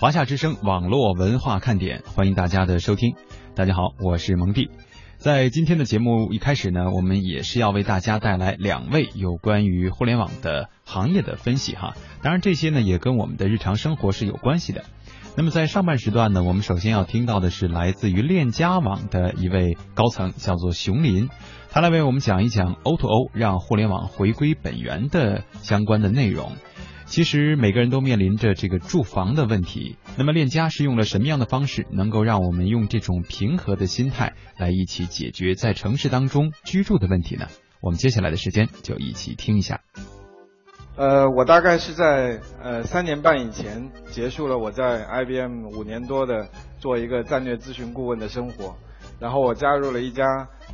华夏之声网络文化看点，欢迎大家的收听。大家好，我是蒙蒂。在今天的节目一开始呢，我们也是要为大家带来两位有关于互联网的行业的分析哈。当然，这些呢也跟我们的日常生活是有关系的。那么在上半时段呢，我们首先要听到的是来自于链家网的一位高层，叫做熊林，他来为我们讲一讲 O to O 让互联网回归本源的相关的内容。其实每个人都面临着这个住房的问题，那么链家是用了什么样的方式，能够让我们用这种平和的心态来一起解决在城市当中居住的问题呢？我们接下来的时间就一起听一下。呃，我大概是在呃三年半以前结束了我在 IBM 五年多的做一个战略咨询顾问的生活，然后我加入了一家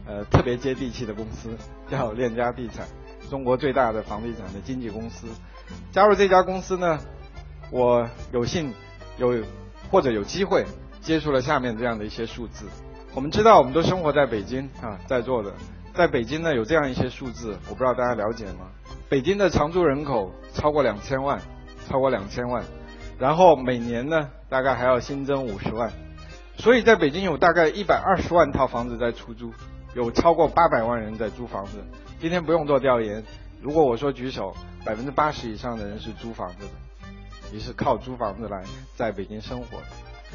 呃特别接地气的公司，叫链家地产，中国最大的房地产的经纪公司。加入这家公司呢，我有幸有或者有机会接触了下面这样的一些数字。我们知道，我们都生活在北京啊，在座的，在北京呢有这样一些数字，我不知道大家了解吗？北京的常住人口超过两千万，超过两千万，然后每年呢大概还要新增五十万，所以在北京有大概一百二十万套房子在出租，有超过八百万人在租房子。今天不用做调研，如果我说举手。百分之八十以上的人是租房子的，也是靠租房子来在北京生活的，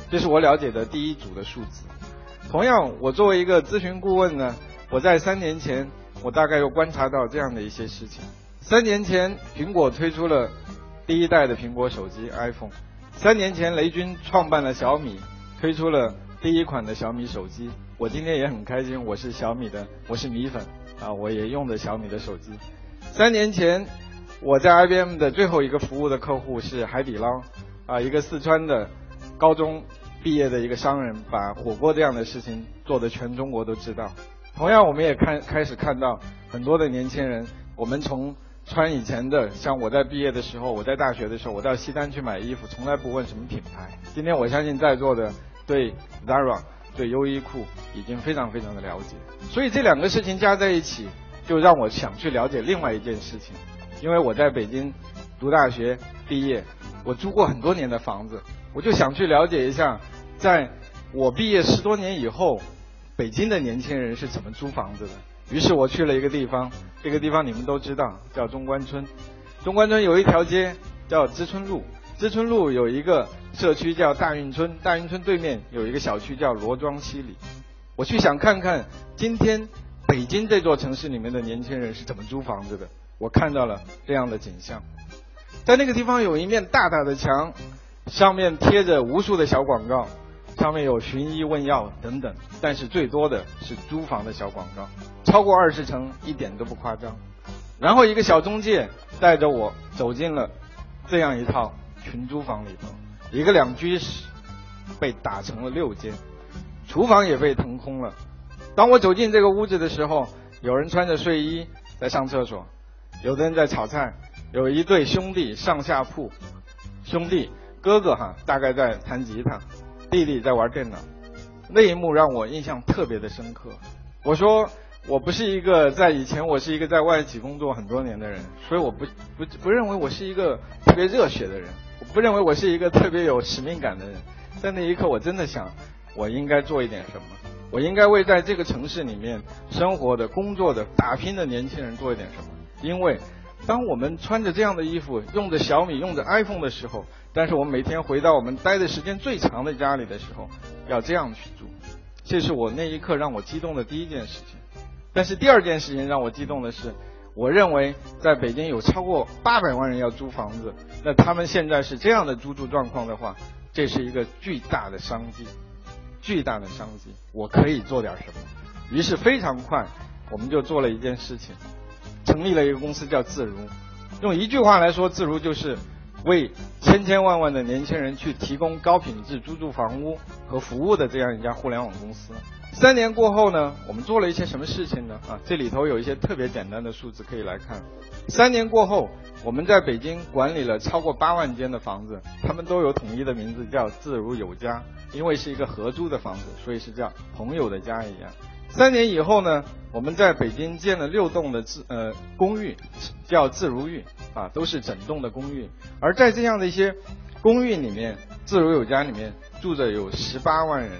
这是我了解的第一组的数字。同样，我作为一个咨询顾问呢，我在三年前，我大概又观察到这样的一些事情。三年前，苹果推出了第一代的苹果手机 iPhone；三年前，雷军创办了小米，推出了第一款的小米手机。我今天也很开心，我是小米的，我是米粉啊，我也用的小米的手机。三年前。我在 IBM 的最后一个服务的客户是海底捞，啊，一个四川的高中毕业的一个商人，把火锅这样的事情做的全中国都知道。同样，我们也看开始看到很多的年轻人，我们从穿以前的，像我在毕业的时候，我在大学的时候，我到西单去买衣服，从来不问什么品牌。今天我相信在座的对 Zara、对优衣库已经非常非常的了解。所以这两个事情加在一起，就让我想去了解另外一件事情。因为我在北京读大学毕业，我租过很多年的房子，我就想去了解一下，在我毕业十多年以后，北京的年轻人是怎么租房子的。于是我去了一个地方，这个地方你们都知道，叫中关村。中关村有一条街叫知春路，知春路有一个社区叫大运村，大运村对面有一个小区叫罗庄西里。我去想看看今天北京这座城市里面的年轻人是怎么租房子的。我看到了这样的景象，在那个地方有一面大大的墙，上面贴着无数的小广告，上面有寻医问药等等，但是最多的是租房的小广告，超过二十层一点都不夸张。然后一个小中介带着我走进了这样一套群租房里头，一个两居室被打成了六间，厨房也被腾空了。当我走进这个屋子的时候，有人穿着睡衣在上厕所。有的人在炒菜，有一对兄弟上下铺，兄弟哥哥哈大概在弹吉他，弟弟在玩电脑，那一幕让我印象特别的深刻。我说我不是一个在以前我是一个在外企工作很多年的人，所以我不不不认为我是一个特别热血的人，不认为我是一个特别有使命感的人。在那一刻，我真的想，我应该做一点什么，我应该为在这个城市里面生活的、工作的、打拼的年轻人做一点什么。因为，当我们穿着这样的衣服，用着小米，用着 iPhone 的时候，但是我们每天回到我们待的时间最长的家里的时候，要这样去住，这是我那一刻让我激动的第一件事情。但是第二件事情让我激动的是，我认为在北京有超过八百万人要租房子，那他们现在是这样的租住状况的话，这是一个巨大的商机，巨大的商机，我可以做点什么。于是非常快，我们就做了一件事情。成立了一个公司叫自如，用一句话来说，自如就是为千千万万的年轻人去提供高品质租住房屋和服务的这样一家互联网公司。三年过后呢，我们做了一些什么事情呢？啊，这里头有一些特别简单的数字可以来看。三年过后，我们在北京管理了超过八万间的房子，他们都有统一的名字，叫自如有家，因为是一个合租的房子，所以是叫朋友的家一样。三年以后呢，我们在北京建了六栋的自呃公寓，叫自如寓啊，都是整栋的公寓。而在这样的一些公寓里面，自如有家里面住着有十八万人，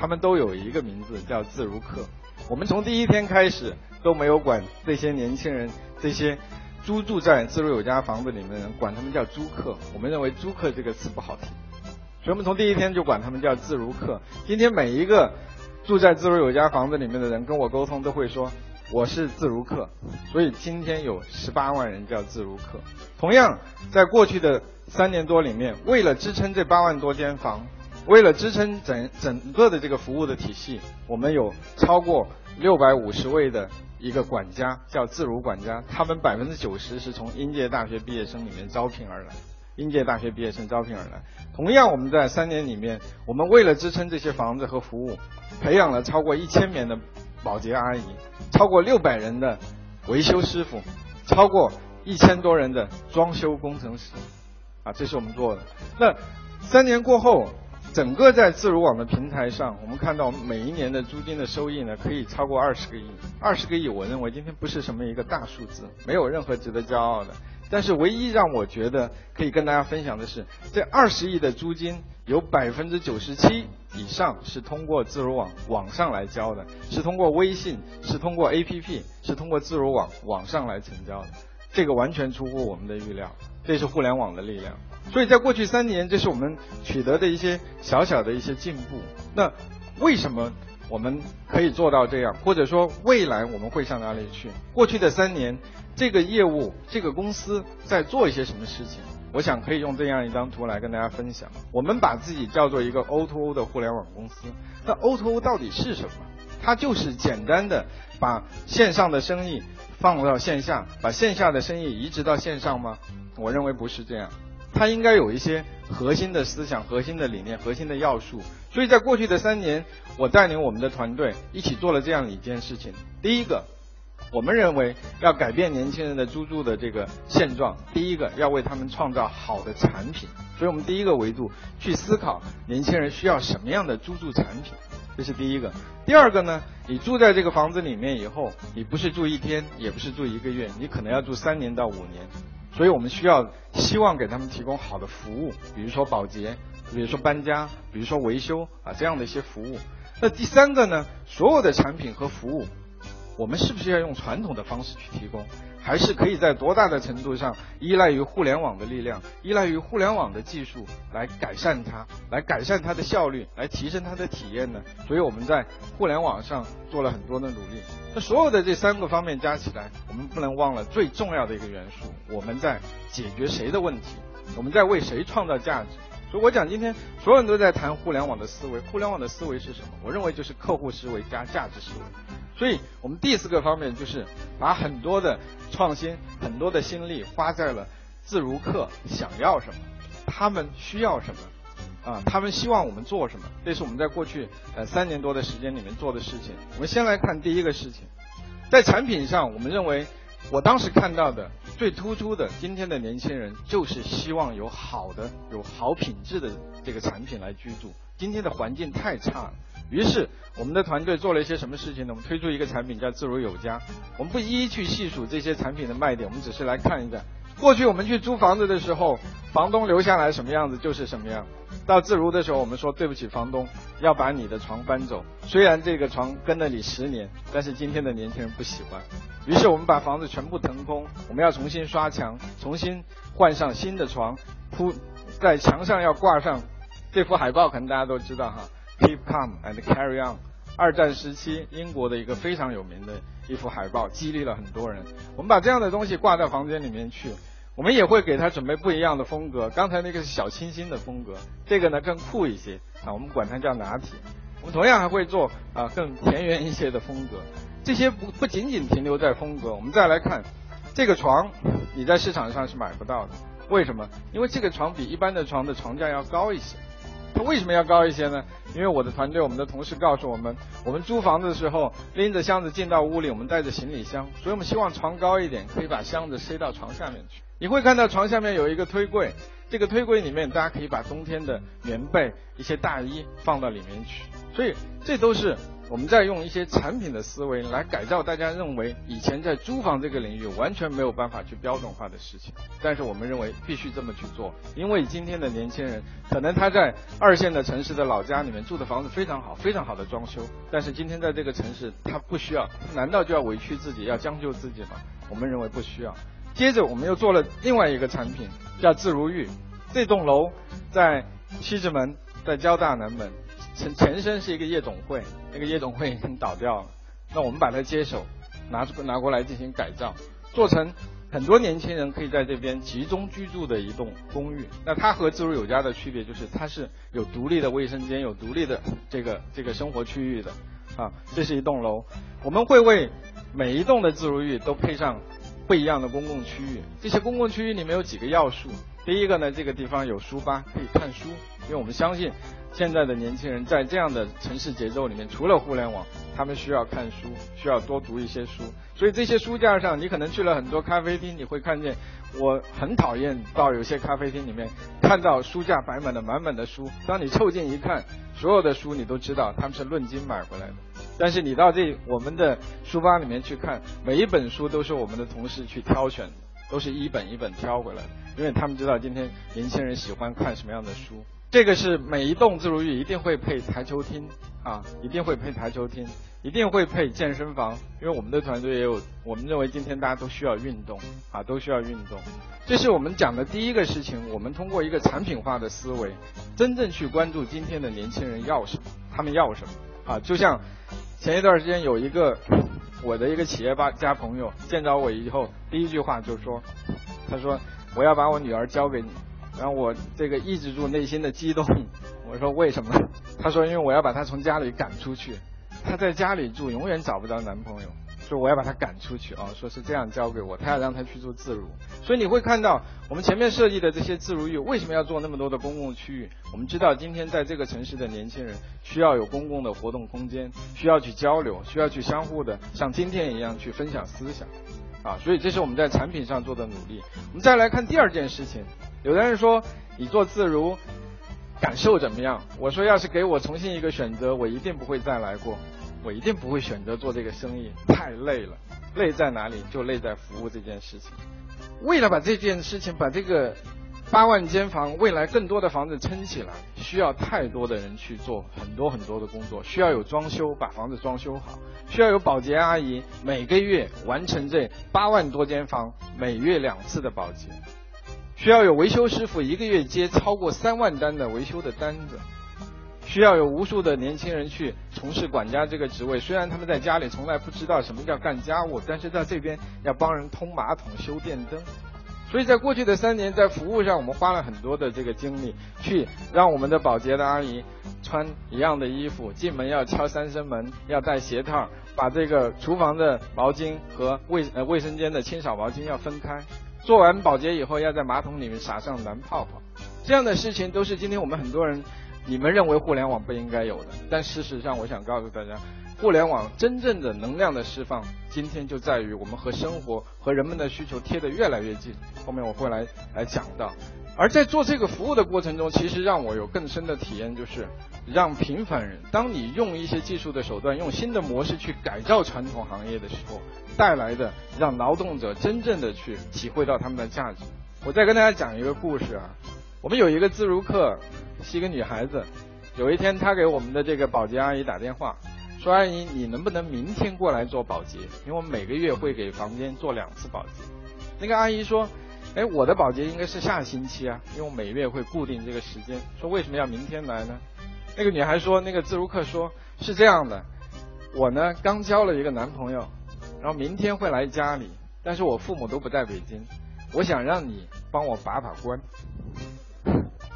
他们都有一个名字叫自如客。我们从第一天开始都没有管这些年轻人，这些租住在自如有家房子里面的人，管他们叫租客。我们认为租客这个词不好听，所以我们从第一天就管他们叫自如客。今天每一个住在自如有家房子里面的人跟我沟通都会说。我是自如客，所以今天有十八万人叫自如客。同样，在过去的三年多里面，为了支撑这八万多间房，为了支撑整整个的这个服务的体系，我们有超过六百五十位的一个管家，叫自如管家，他们百分之九十是从应届大学毕业生里面招聘而来，应届大学毕业生招聘而来。同样，我们在三年里面，我们为了支撑这些房子和服务，培养了超过一千名的。保洁阿姨，超过六百人的维修师傅，超过一千多人的装修工程师，啊，这是我们做的。那三年过后，整个在自如网的平台上，我们看到每一年的租金的收益呢，可以超过二十个亿。二十个亿，我认为今天不是什么一个大数字，没有任何值得骄傲的。但是唯一让我觉得可以跟大家分享的是，这二十亿的租金有百分之九十七以上是通过自如网网上来交的，是通过微信，是通过 APP，是通过自如网网上来成交的。这个完全出乎我们的预料，这是互联网的力量。所以在过去三年，这是我们取得的一些小小的一些进步。那为什么我们可以做到这样？或者说未来我们会向哪里去？过去的三年。这个业务，这个公司在做一些什么事情？我想可以用这样一张图来跟大家分享。我们把自己叫做一个 O2O 的互联网公司。那 O2O 到底是什么？它就是简单的把线上的生意放到线下，把线下的生意移植到线上吗？我认为不是这样。它应该有一些核心的思想、核心的理念、核心的要素。所以在过去的三年，我带领我们的团队一起做了这样一件事情。第一个。我们认为要改变年轻人的租住的这个现状，第一个要为他们创造好的产品，所以我们第一个维度去思考年轻人需要什么样的租住产品，这是第一个。第二个呢，你住在这个房子里面以后，你不是住一天，也不是住一个月，你可能要住三年到五年，所以我们需要希望给他们提供好的服务，比如说保洁，比如说搬家，比如说维修啊这样的一些服务。那第三个呢，所有的产品和服务。我们是不是要用传统的方式去提供，还是可以在多大的程度上依赖于互联网的力量，依赖于互联网的技术来改善它，来改善它的效率，来提升它的体验呢？所以我们在互联网上做了很多的努力。那所有的这三个方面加起来，我们不能忘了最重要的一个元素：我们在解决谁的问题？我们在为谁创造价值？所以我讲今天所有人都在谈互联网的思维，互联网的思维是什么？我认为就是客户思维加价值思维。所以，我们第四个方面就是把很多的创新、很多的心力花在了自如客想要什么，他们需要什么，啊，他们希望我们做什么，这是我们在过去呃三年多的时间里面做的事情。我们先来看第一个事情，在产品上，我们认为我当时看到的最突出的，今天的年轻人就是希望有好的、有好品质的这个产品来居住。今天的环境太差了。于是，我们的团队做了一些什么事情呢？我们推出一个产品叫自如有家。我们不一一去细数这些产品的卖点，我们只是来看一下。过去我们去租房子的时候，房东留下来什么样子就是什么样。到自如的时候，我们说对不起房东，要把你的床搬走。虽然这个床跟了你十年，但是今天的年轻人不喜欢。于是我们把房子全部腾空，我们要重新刷墙，重新换上新的床，铺在墙上要挂上这幅海报，可能大家都知道哈。Keep calm and carry on。二战时期英国的一个非常有名的一幅海报，激励了很多人。我们把这样的东西挂在房间里面去，我们也会给他准备不一样的风格。刚才那个是小清新的风格，这个呢更酷一些啊，我们管它叫拿铁。我们同样还会做啊更田园一些的风格。这些不不仅仅停留在风格，我们再来看这个床，你在市场上是买不到的。为什么？因为这个床比一般的床的床架要高一些。它 为什么要高一些呢？因为我的团队，我们的同事告诉我们，我们租房子的时候拎着箱子进到屋里，我们带着行李箱，所以我们希望床高一点，可以把箱子塞到床下面去。你会看到床下面有一个推柜，这个推柜里面大家可以把冬天的棉被、一些大衣放到里面去。所以这都是。我们在用一些产品的思维来改造大家认为以前在租房这个领域完全没有办法去标准化的事情，但是我们认为必须这么去做，因为今天的年轻人可能他在二线的城市的老家里面住的房子非常好，非常好的装修，但是今天在这个城市他不需要，难道就要委屈自己要将就自己吗？我们认为不需要。接着我们又做了另外一个产品，叫自如寓，这栋楼在西直门，在交大南门。前前身是一个夜总会，那个夜总会已经倒掉了。那我们把它接手，拿出拿过来进行改造，做成很多年轻人可以在这边集中居住的一栋公寓。那它和自如有家的区别就是，它是有独立的卫生间，有独立的这个这个生活区域的。啊，这是一栋楼，我们会为每一栋的自如寓都配上不一样的公共区域。这些公共区域里面有几个要素，第一个呢，这个地方有书吧，可以看书，因为我们相信。现在的年轻人在这样的城市节奏里面，除了互联网，他们需要看书，需要多读一些书。所以这些书架上，你可能去了很多咖啡厅，你会看见。我很讨厌到有些咖啡厅里面看到书架摆满了满满的书。当你凑近一看，所有的书你都知道他们是论斤买回来的。但是你到这我们的书吧里面去看，每一本书都是我们的同事去挑选的，都是一本一本挑回来的，因为他们知道今天年轻人喜欢看什么样的书。这个是每一栋自如寓一定会配台球厅啊，一定会配台球厅，一定会配健身房，因为我们的团队也有，我们认为今天大家都需要运动啊，都需要运动。这是我们讲的第一个事情，我们通过一个产品化的思维，真正去关注今天的年轻人要什么，他们要什么啊。就像前一段时间有一个我的一个企业吧家朋友见着我以后，第一句话就说，他说我要把我女儿交给你。然后我这个抑制住内心的激动，我说为什么？他说因为我要把她从家里赶出去，她在家里住永远找不到男朋友，说我要把他赶出去啊，说是这样交给我，他要让他去做自如。所以你会看到我们前面设计的这些自如域为什么要做那么多的公共区域？我们知道今天在这个城市的年轻人需要有公共的活动空间，需要去交流，需要去相互的像今天一样去分享思想，啊，所以这是我们在产品上做的努力。我们再来看第二件事情。有的人说你做自如感受怎么样？我说要是给我重新一个选择，我一定不会再来过，我一定不会选择做这个生意，太累了。累在哪里？就累在服务这件事情。为了把这件事情，把这个八万间房未来更多的房子撑起来，需要太多的人去做很多很多的工作，需要有装修把房子装修好，需要有保洁阿姨每个月完成这八万多间房每月两次的保洁。需要有维修师傅一个月接超过三万单的维修的单子，需要有无数的年轻人去从事管家这个职位。虽然他们在家里从来不知道什么叫干家务，但是在这边要帮人通马桶、修电灯。所以在过去的三年，在服务上我们花了很多的这个精力，去让我们的保洁的阿姨穿一样的衣服，进门要敲三声门，要戴鞋套，把这个厨房的毛巾和卫呃卫生间的清扫毛巾要分开。做完保洁以后，要在马桶里面撒上蓝泡泡，这样的事情都是今天我们很多人，你们认为互联网不应该有的，但事实上，我想告诉大家，互联网真正的能量的释放，今天就在于我们和生活和人们的需求贴得越来越近。后面我会来来讲到，而在做这个服务的过程中，其实让我有更深的体验，就是让平凡人，当你用一些技术的手段，用新的模式去改造传统行业的时候。带来的让劳动者真正的去体会到他们的价值。我再跟大家讲一个故事啊，我们有一个自如客，是一个女孩子。有一天，她给我们的这个保洁阿姨打电话，说：“阿姨，你能不能明天过来做保洁？因为我们每个月会给房间做两次保洁。”那个阿姨说：“哎，我的保洁应该是下星期啊，因为我每月会固定这个时间。”说为什么要明天来呢？那个女孩说：“那个自如客说是这样的，我呢刚交了一个男朋友。”然后明天会来家里，但是我父母都不在北京，我想让你帮我把把关。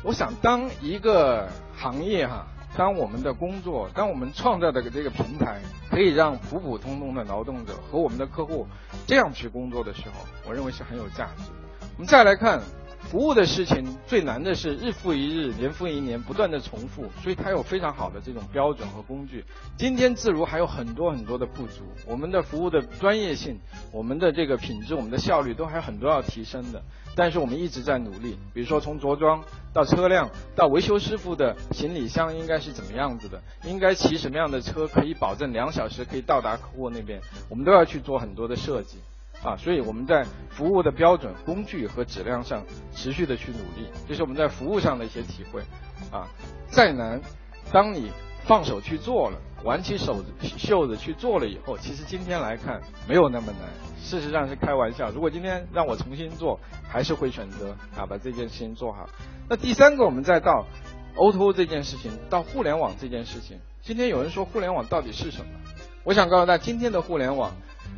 我想当一个行业哈，当我们的工作，当我们创造的这个平台，可以让普普通通的劳动者和我们的客户这样去工作的时候，我认为是很有价值。我们再来看。服务的事情最难的是日复一日、年复一年不断的重复，所以它有非常好的这种标准和工具。今天自如还有很多很多的不足，我们的服务的专业性、我们的这个品质、我们的效率都还有很多要提升的。但是我们一直在努力。比如说从着装到车辆到维修师傅的行李箱应该是怎么样子的，应该骑什么样的车可以保证两小时可以到达客户那边，我们都要去做很多的设计。啊，所以我们在服务的标准、工具和质量上持续的去努力，这是我们在服务上的一些体会。啊，再难，当你放手去做了，挽起手袖子去做了以后，其实今天来看没有那么难。事实上是开玩笑，如果今天让我重新做，还是会选择啊把这件事情做好。那第三个，我们再到 O2O 这件事情，到互联网这件事情。今天有人说互联网到底是什么？我想告诉大家，今天的互联网。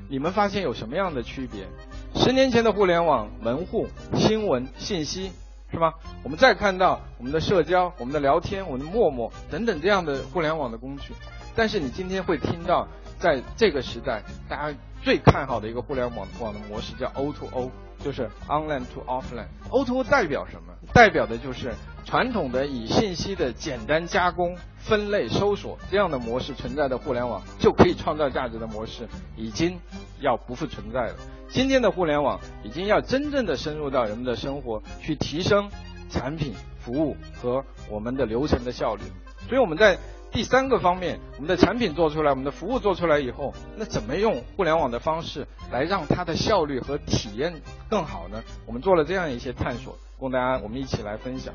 你们发现有什么样的区别？十年前的互联网门户、新闻、信息，是吧？我们再看到我们的社交、我们的聊天、我们的陌陌等等这样的互联网的工具。但是你今天会听到，在这个时代，大家最看好的一个互联网网的模式叫 O to O，就是 Online to Offline。O to O 代表什么？代表的就是传统的以信息的简单加工。分类搜索这样的模式存在的互联网就可以创造价值的模式，已经要不复存在了。今天的互联网已经要真正的深入到人们的生活，去提升产品、服务和我们的流程的效率。所以我们在第三个方面，我们的产品做出来，我们的服务做出来以后，那怎么用互联网的方式来让它的效率和体验更好呢？我们做了这样一些探索，供大家我们一起来分享。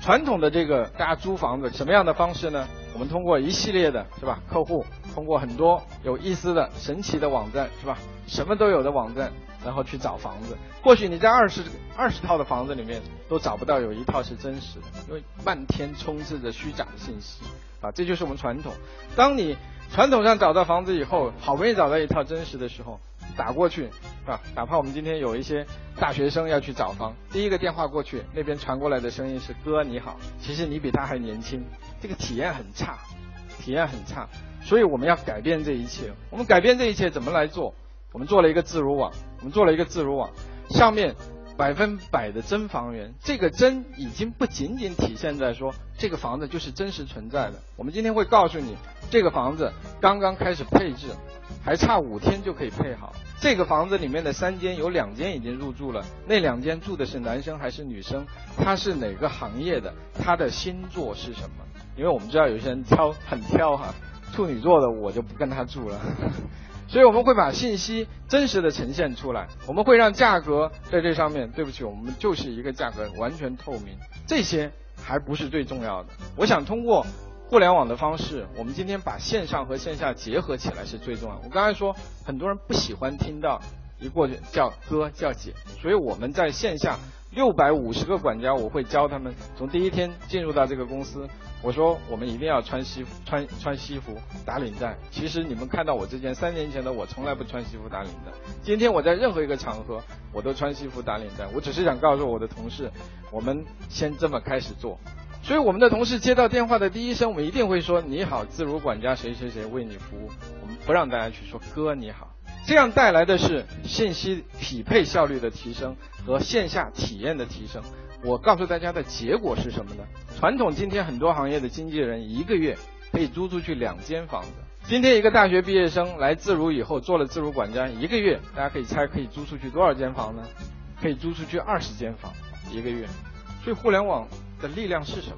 传统的这个大家租房子什么样的方式呢？我们通过一系列的是吧？客户通过很多有意思的、神奇的网站是吧？什么都有的网站，然后去找房子。或许你在二十二十套的房子里面都找不到有一套是真实的，因为漫天充斥着虚假的信息啊！这就是我们传统。当你传统上找到房子以后，好不容易找到一套真实的时候。打过去，啊？哪怕我们今天有一些大学生要去找房，第一个电话过去，那边传过来的声音是“哥你好”，其实你比他还年轻，这个体验很差，体验很差。所以我们要改变这一切。我们改变这一切怎么来做？我们做了一个自如网，我们做了一个自如网，上面百分百的真房源。这个真已经不仅仅体现在说这个房子就是真实存在的。我们今天会告诉你，这个房子刚刚开始配置。还差五天就可以配好。这个房子里面的三间有两间已经入住了，那两间住的是男生还是女生？他是哪个行业的？他的星座是什么？因为我们知道有些人挑很挑哈，处女座的我就不跟他住了。所以我们会把信息真实的呈现出来，我们会让价格在这上面。对不起，我们就是一个价格完全透明。这些还不是最重要的。我想通过。互联网的方式，我们今天把线上和线下结合起来是最重要的。我刚才说，很多人不喜欢听到一过去叫哥叫姐，所以我们在线下六百五十个管家，我会教他们从第一天进入到这个公司，我说我们一定要穿西服穿穿西服打领带。其实你们看到我之前三年前的我从来不穿西服打领带，今天我在任何一个场合我都穿西服打领带。我只是想告诉我的同事，我们先这么开始做。所以我们的同事接到电话的第一声，我们一定会说：“你好，自如管家谁谁谁为你服务。”我们不让大家去说“哥你好”，这样带来的是信息匹配效率的提升和线下体验的提升。我告诉大家的结果是什么呢？传统今天很多行业的经纪人一个月可以租出去两间房子。今天一个大学毕业生来自如以后做了自如管家，一个月大家可以猜可以租出去多少间房呢？可以租出去二十间房一个月。所以互联网。的力量是什么？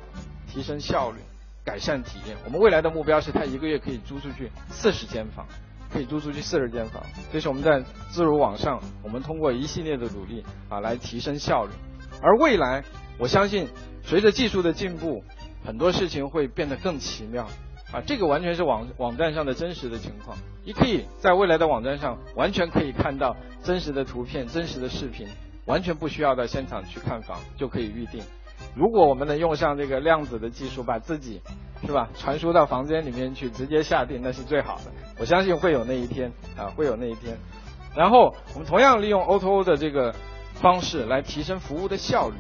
提升效率，改善体验。我们未来的目标是，他一个月可以租出去四十间房，可以租出去四十间房。这是我们在自如网上，我们通过一系列的努力啊，来提升效率。而未来，我相信随着技术的进步，很多事情会变得更奇妙啊。这个完全是网网站上的真实的情况。你可以在未来的网站上完全可以看到真实的图片、真实的视频，完全不需要到现场去看房就可以预定。如果我们能用上这个量子的技术，把自己是吧传输到房间里面去，直接下定，那是最好的。我相信会有那一天啊，会有那一天。然后我们同样利用 O2O 的这个方式来提升服务的效率，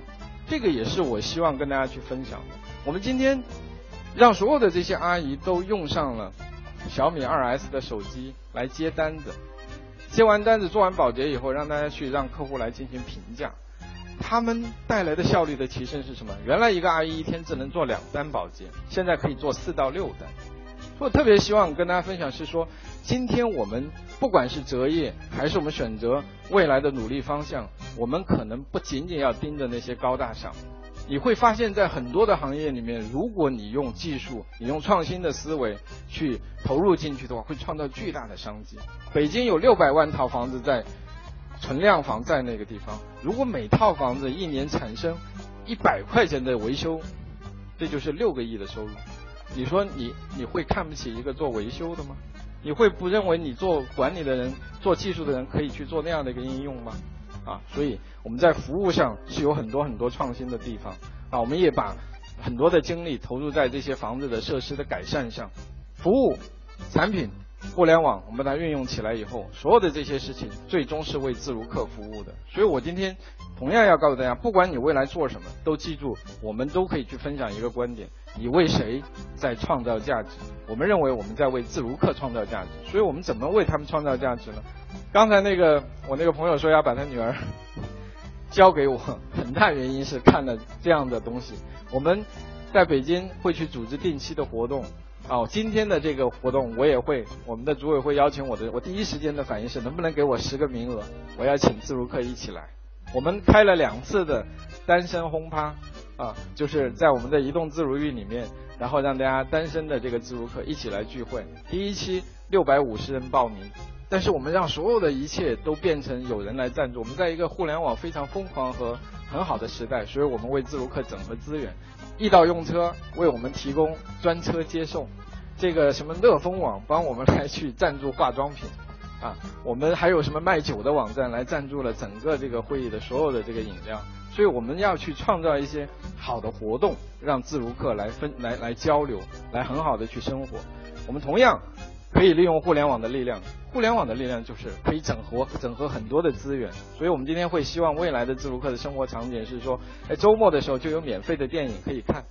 这个也是我希望跟大家去分享的。我们今天让所有的这些阿姨都用上了小米 2S 的手机来接单子，接完单子做完保洁以后，让大家去让客户来进行评价。他们带来的效率的提升是什么？原来一个阿姨一天只能做两单保洁，现在可以做四到六单。我特别希望跟大家分享是说，今天我们不管是择业，还是我们选择未来的努力方向，我们可能不仅仅要盯着那些高大上。你会发现在很多的行业里面，如果你用技术、你用创新的思维去投入进去的话，会创造巨大的商机。北京有六百万套房子在存量房在那个地方，如果每套房子一年产生一百块钱的维修，这就是六个亿的收入。你说你你会看不起一个做维修的吗？你会不认为你做管理的人、做技术的人可以去做那样的一个应用吗？啊，所以我们在服务上是有很多很多创新的地方啊，我们也把很多的精力投入在这些房子的设施的改善上，服务、产品、互联网，我们把它运用起来以后，所有的这些事情最终是为自如客服务的。所以我今天同样要告诉大家，不管你未来做什么，都记住，我们都可以去分享一个观点：你为谁在创造价值？我们认为我们在为自如客创造价值，所以我们怎么为他们创造价值呢？刚才那个我那个朋友说要把他女儿 交给我，很大原因是看了这样的东西。我们在北京会去组织定期的活动，哦，今天的这个活动我也会，我们的组委会邀请我的，我第一时间的反应是能不能给我十个名额，我要请自如客一起来。我们开了两次的单身轰趴，啊，就是在我们的移动自如域里面，然后让大家单身的这个自如客一起来聚会。第一期六百五十人报名。但是我们让所有的一切都变成有人来赞助。我们在一个互联网非常疯狂和很好的时代，所以我们为自如客整合资源，易到用车为我们提供专车接送，这个什么乐蜂网帮我们来去赞助化妆品，啊，我们还有什么卖酒的网站来赞助了整个这个会议的所有的这个饮料。所以我们要去创造一些好的活动，让自如客来分来来交流，来很好的去生活。我们同样。可以利用互联网的力量，互联网的力量就是可以整合整合很多的资源，所以我们今天会希望未来的自如客的生活场景是说，在周末的时候就有免费的电影可以看，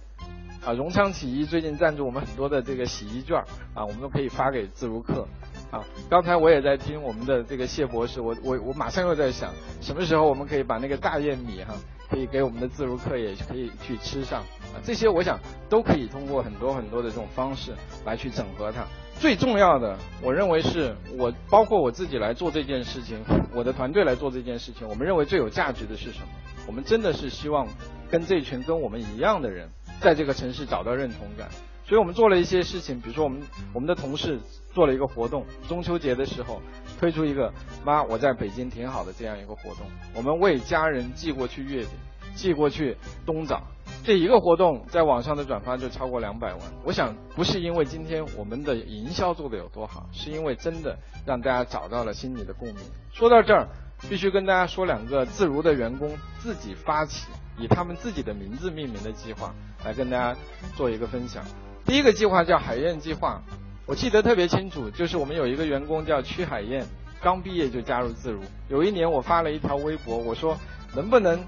啊，荣昌洗衣最近赞助我们很多的这个洗衣券，啊，我们都可以发给自如客，啊，刚才我也在听我们的这个谢博士，我我我马上又在想，什么时候我们可以把那个大雁米哈，可以给我们的自如客也可以去吃上，啊，这些我想都可以通过很多很多的这种方式来去整合它。最重要的，我认为是我包括我自己来做这件事情，我的团队来做这件事情。我们认为最有价值的是什么？我们真的是希望跟这群跟我们一样的人，在这个城市找到认同感。所以我们做了一些事情，比如说我们我们的同事做了一个活动，中秋节的时候推出一个“妈，我在北京挺好的”这样一个活动，我们为家人寄过去月饼，寄过去冬枣。这一个活动在网上的转发就超过两百万。我想不是因为今天我们的营销做的有多好，是因为真的让大家找到了心里的共鸣。说到这儿，必须跟大家说两个自如的员工自己发起以他们自己的名字命名的计划，来跟大家做一个分享。第一个计划叫海燕计划，我记得特别清楚，就是我们有一个员工叫曲海燕，刚毕业就加入自如。有一年我发了一条微博，我说能不能。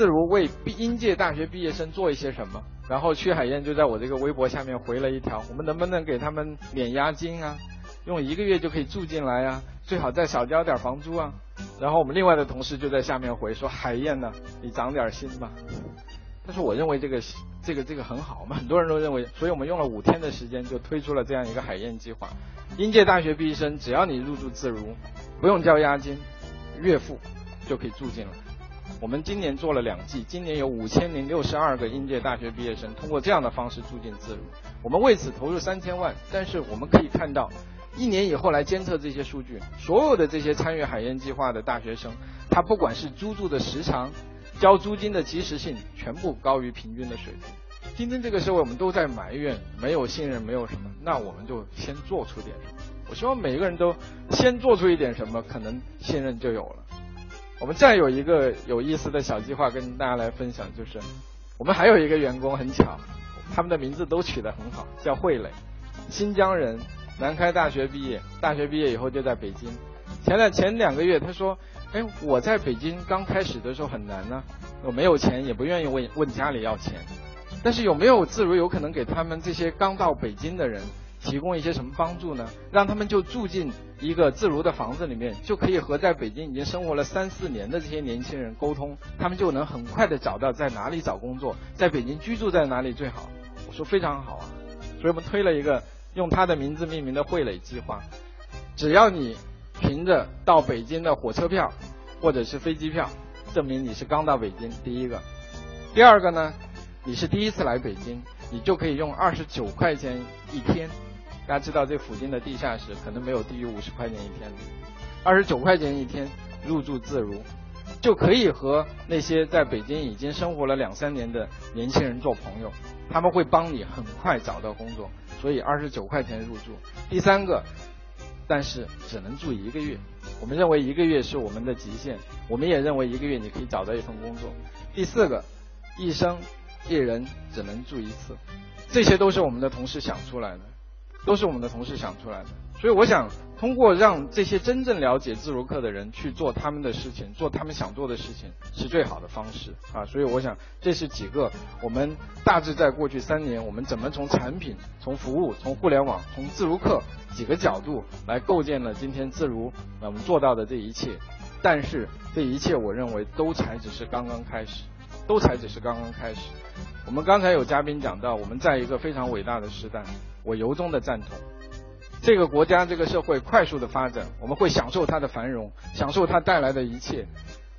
自如为应届大学毕业生做一些什么？然后曲海燕就在我这个微博下面回了一条：我们能不能给他们免押金啊？用一个月就可以住进来啊？最好再少交点房租啊？然后我们另外的同事就在下面回说：海燕呢，你长点心吧。但是：我认为这个这个这个很好，我们很多人都认为，所以我们用了五天的时间就推出了这样一个海燕计划。应届大学毕业生只要你入住自如，不用交押金，月付就可以住进来。我们今年做了两季，今年有五千零六十二个应届大学毕业生通过这样的方式住进自如。我们为此投入三千万，但是我们可以看到，一年以后来监测这些数据，所有的这些参与海燕计划的大学生，他不管是租住的时长、交租金的及时性，全部高于平均的水平。今天这个社会，我们都在埋怨没有信任，没有什么，那我们就先做出点什么。我希望每一个人都先做出一点什么，可能信任就有了。我们再有一个有意思的小计划跟大家来分享，就是我们还有一个员工很巧，他们的名字都取得很好，叫慧磊，新疆人，南开大学毕业，大学毕业以后就在北京。前两前两个月他说，哎，我在北京刚开始的时候很难呢，我没有钱，也不愿意问问家里要钱，但是有没有自如有可能给他们这些刚到北京的人？提供一些什么帮助呢？让他们就住进一个自如的房子里面，就可以和在北京已经生活了三四年的这些年轻人沟通，他们就能很快的找到在哪里找工作，在北京居住在哪里最好。我说非常好啊，所以我们推了一个用他的名字命名的荟蕾计划。只要你凭着到北京的火车票或者是飞机票，证明你是刚到北京，第一个。第二个呢，你是第一次来北京，你就可以用二十九块钱一天。大家知道这附近的地下室可能没有低于五十块钱一天的，二十九块钱一天入住自如，就可以和那些在北京已经生活了两三年的年轻人做朋友，他们会帮你很快找到工作，所以二十九块钱入住。第三个，但是只能住一个月，我们认为一个月是我们的极限，我们也认为一个月你可以找到一份工作。第四个，一生一人只能住一次，这些都是我们的同事想出来的。都是我们的同事想出来的，所以我想通过让这些真正了解自如客的人去做他们的事情，做他们想做的事情，是最好的方式啊！所以我想这是几个我们大致在过去三年，我们怎么从产品、从服务、从互联网、从自如客几个角度来构建了今天自如我们做到的这一切。但是这一切，我认为都才只是刚刚开始，都才只是刚刚开始。我们刚才有嘉宾讲到，我们在一个非常伟大的时代。我由衷的赞同，这个国家这个社会快速的发展，我们会享受它的繁荣，享受它带来的一切。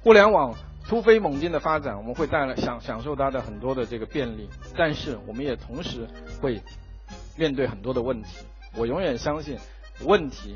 互联网突飞猛进的发展，我们会带来享享受它的很多的这个便利，但是我们也同时会面对很多的问题。我永远相信，问题，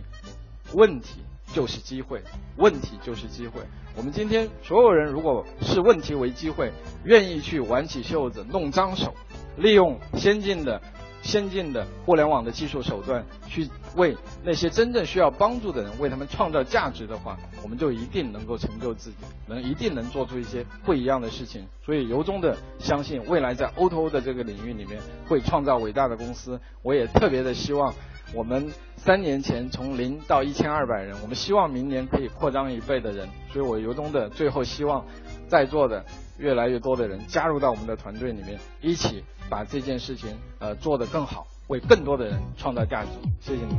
问题就是机会，问题就是机会。我们今天所有人如果视问题为机会，愿意去挽起袖子弄脏手，利用先进的。先进的互联网的技术手段，去为那些真正需要帮助的人，为他们创造价值的话，我们就一定能够成就自己，能一定能做出一些不一样的事情。所以由衷的相信，未来在 O2O 的这个领域里面会创造伟大的公司。我也特别的希望，我们三年前从零到一千二百人，我们希望明年可以扩张一倍的人。所以我由衷的最后希望，在座的。越来越多的人加入到我们的团队里面，一起把这件事情呃做得更好，为更多的人创造价值。谢谢你。